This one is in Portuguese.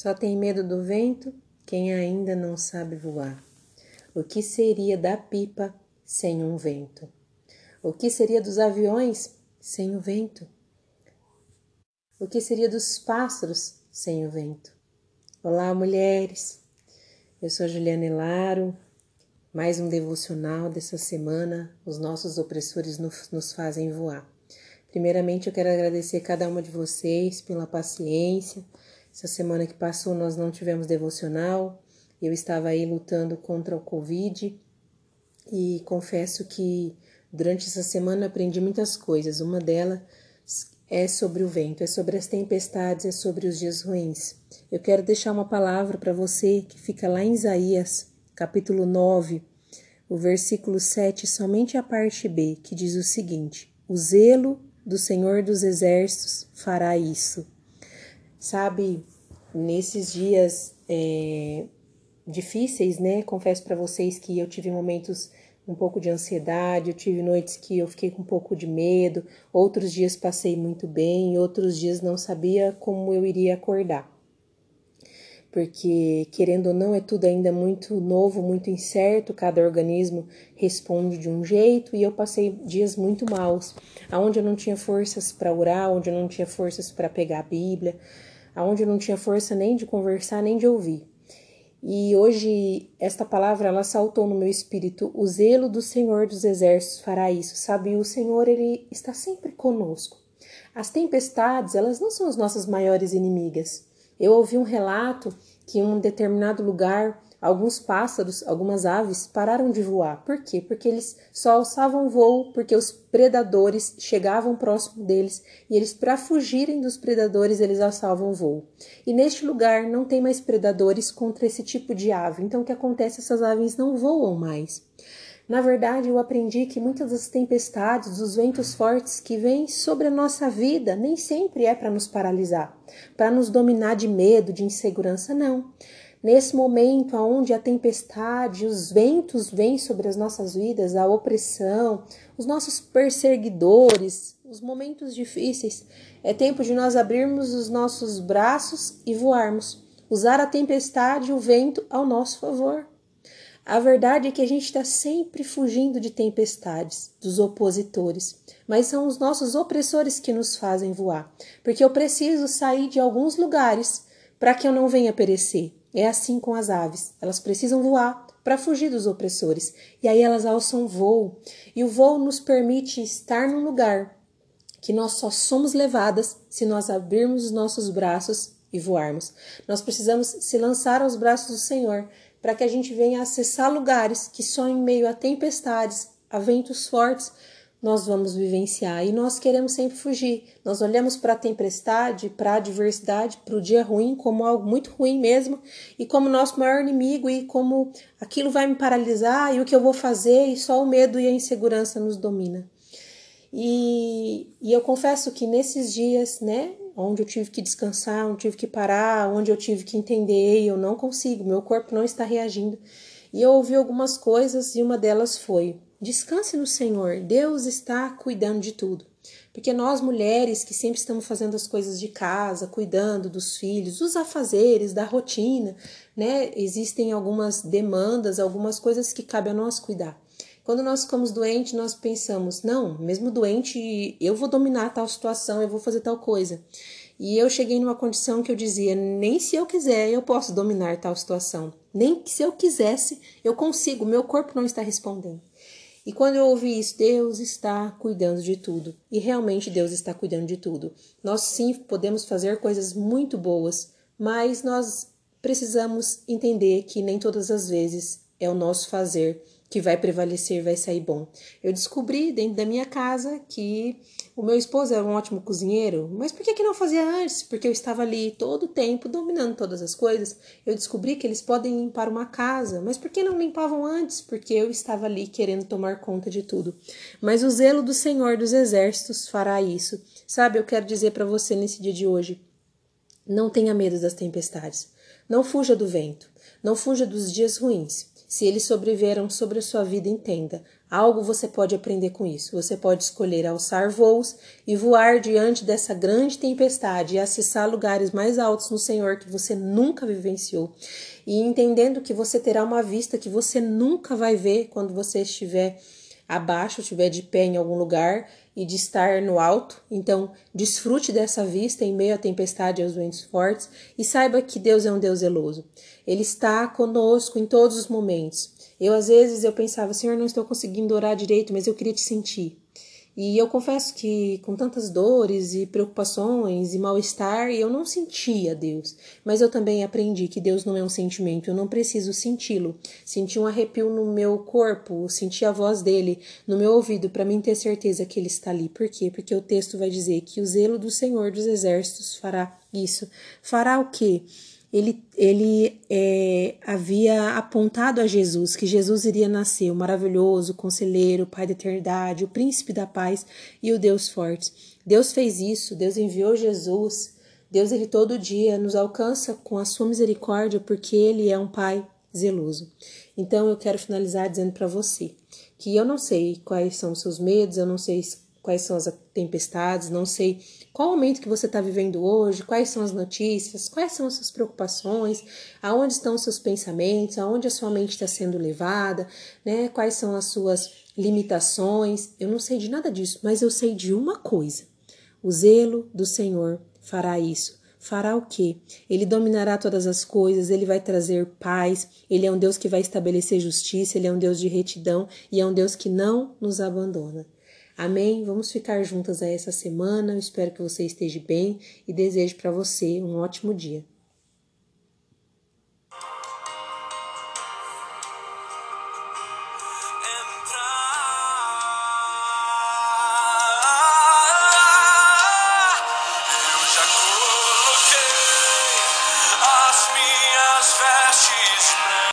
Só tem medo do vento quem ainda não sabe voar. O que seria da pipa sem um vento? O que seria dos aviões sem o vento? O que seria dos pássaros sem o vento? Olá, mulheres. Eu sou Juliana Elaro. Mais um devocional dessa semana. Os nossos opressores nos fazem voar. Primeiramente, eu quero agradecer cada uma de vocês pela paciência essa semana que passou nós não tivemos devocional. Eu estava aí lutando contra o Covid e confesso que durante essa semana aprendi muitas coisas. Uma delas é sobre o vento, é sobre as tempestades, é sobre os dias ruins. Eu quero deixar uma palavra para você que fica lá em Isaías, capítulo 9, o versículo 7, somente a parte B, que diz o seguinte: O zelo do Senhor dos Exércitos fará isso. Sabe, nesses dias é, difíceis, né? Confesso para vocês que eu tive momentos um pouco de ansiedade, eu tive noites que eu fiquei com um pouco de medo, outros dias passei muito bem, outros dias não sabia como eu iria acordar. Porque, querendo ou não, é tudo ainda muito novo, muito incerto, cada organismo responde de um jeito, e eu passei dias muito maus, aonde eu não tinha forças para orar, onde eu não tinha forças para pegar a Bíblia, aonde não tinha força nem de conversar nem de ouvir. E hoje esta palavra ela saltou no meu espírito. O zelo do Senhor dos Exércitos fará isso, sabe? O Senhor ele está sempre conosco. As tempestades elas não são as nossas maiores inimigas. Eu ouvi um relato que em um determinado lugar Alguns pássaros, algumas aves pararam de voar. Por quê? Porque eles só alçavam voo porque os predadores chegavam próximo deles e eles, para fugirem dos predadores, eles alçavam voo. E neste lugar não tem mais predadores contra esse tipo de ave. Então o que acontece? Essas aves não voam mais. Na verdade, eu aprendi que muitas das tempestades, dos ventos fortes que vêm sobre a nossa vida, nem sempre é para nos paralisar, para nos dominar de medo, de insegurança, não. Nesse momento onde a tempestade, os ventos vêm sobre as nossas vidas, a opressão, os nossos perseguidores, os momentos difíceis, é tempo de nós abrirmos os nossos braços e voarmos, usar a tempestade e o vento ao nosso favor. A verdade é que a gente está sempre fugindo de tempestades, dos opositores, mas são os nossos opressores que nos fazem voar, porque eu preciso sair de alguns lugares para que eu não venha perecer. É assim com as aves, elas precisam voar para fugir dos opressores, e aí elas alçam voo, e o voo nos permite estar num lugar que nós só somos levadas se nós abrirmos os nossos braços e voarmos. Nós precisamos se lançar aos braços do Senhor para que a gente venha acessar lugares que só em meio a tempestades, a ventos fortes, nós vamos vivenciar e nós queremos sempre fugir. Nós olhamos para a tempestade, para a adversidade, para o dia ruim como algo muito ruim mesmo e como nosso maior inimigo e como aquilo vai me paralisar e o que eu vou fazer e só o medo e a insegurança nos domina. E, e eu confesso que nesses dias, né, onde eu tive que descansar, onde eu tive que parar, onde eu tive que entender, eu não consigo, meu corpo não está reagindo. E eu ouvi algumas coisas e uma delas foi: Descanse no Senhor, Deus está cuidando de tudo. Porque nós mulheres que sempre estamos fazendo as coisas de casa, cuidando dos filhos, dos afazeres, da rotina, né? Existem algumas demandas, algumas coisas que cabe a nós cuidar. Quando nós ficamos doentes, nós pensamos, não, mesmo doente, eu vou dominar tal situação, eu vou fazer tal coisa. E eu cheguei numa condição que eu dizia, nem se eu quiser eu posso dominar tal situação. Nem se eu quisesse, eu consigo, meu corpo não está respondendo. E quando eu ouvi isso, Deus está cuidando de tudo. E realmente Deus está cuidando de tudo. Nós sim podemos fazer coisas muito boas, mas nós precisamos entender que nem todas as vezes é o nosso fazer que vai prevalecer, vai sair bom. Eu descobri dentro da minha casa que o meu esposo era um ótimo cozinheiro, mas por que, que não fazia antes? Porque eu estava ali todo o tempo dominando todas as coisas. Eu descobri que eles podem limpar uma casa, mas por que não limpavam antes? Porque eu estava ali querendo tomar conta de tudo. Mas o zelo do Senhor dos Exércitos fará isso. Sabe, eu quero dizer para você nesse dia de hoje: não tenha medo das tempestades. Não fuja do vento. Não fuja dos dias ruins. Se eles sobreviveram sobre a sua vida, entenda: Algo você pode aprender com isso. Você pode escolher alçar voos e voar diante dessa grande tempestade e acessar lugares mais altos no Senhor que você nunca vivenciou. E entendendo que você terá uma vista que você nunca vai ver quando você estiver abaixo, estiver de pé em algum lugar e de estar no alto. Então, desfrute dessa vista em meio à tempestade e aos ventos fortes e saiba que Deus é um Deus zeloso. Ele está conosco em todos os momentos. Eu às vezes eu pensava, Senhor, não estou conseguindo orar direito, mas eu queria te sentir. E eu confesso que com tantas dores e preocupações e mal-estar, eu não sentia Deus. Mas eu também aprendi que Deus não é um sentimento, eu não preciso senti-lo. Senti um arrepio no meu corpo, senti a voz dele no meu ouvido para mim ter certeza que ele está ali. Por quê? Porque o texto vai dizer que o zelo do Senhor dos Exércitos fará isso. Fará o quê? Ele, ele é, havia apontado a Jesus que Jesus iria nascer, o maravilhoso conselheiro, Pai da eternidade, o príncipe da paz e o Deus forte. Deus fez isso, Deus enviou Jesus. Deus, ele todo dia nos alcança com a sua misericórdia, porque ele é um Pai zeloso. Então eu quero finalizar dizendo para você que eu não sei quais são os seus medos, eu não sei quais são as tempestades, não sei qual momento que você está vivendo hoje, quais são as notícias, quais são as suas preocupações, aonde estão os seus pensamentos, aonde a sua mente está sendo levada, né? Quais são as suas limitações. Eu não sei de nada disso, mas eu sei de uma coisa: o zelo do Senhor fará isso. Fará o quê? Ele dominará todas as coisas, ele vai trazer paz, ele é um Deus que vai estabelecer justiça, ele é um Deus de retidão e é um Deus que não nos abandona. Amém? Vamos ficar juntas aí essa semana. Eu espero que você esteja bem e desejo para você um ótimo dia.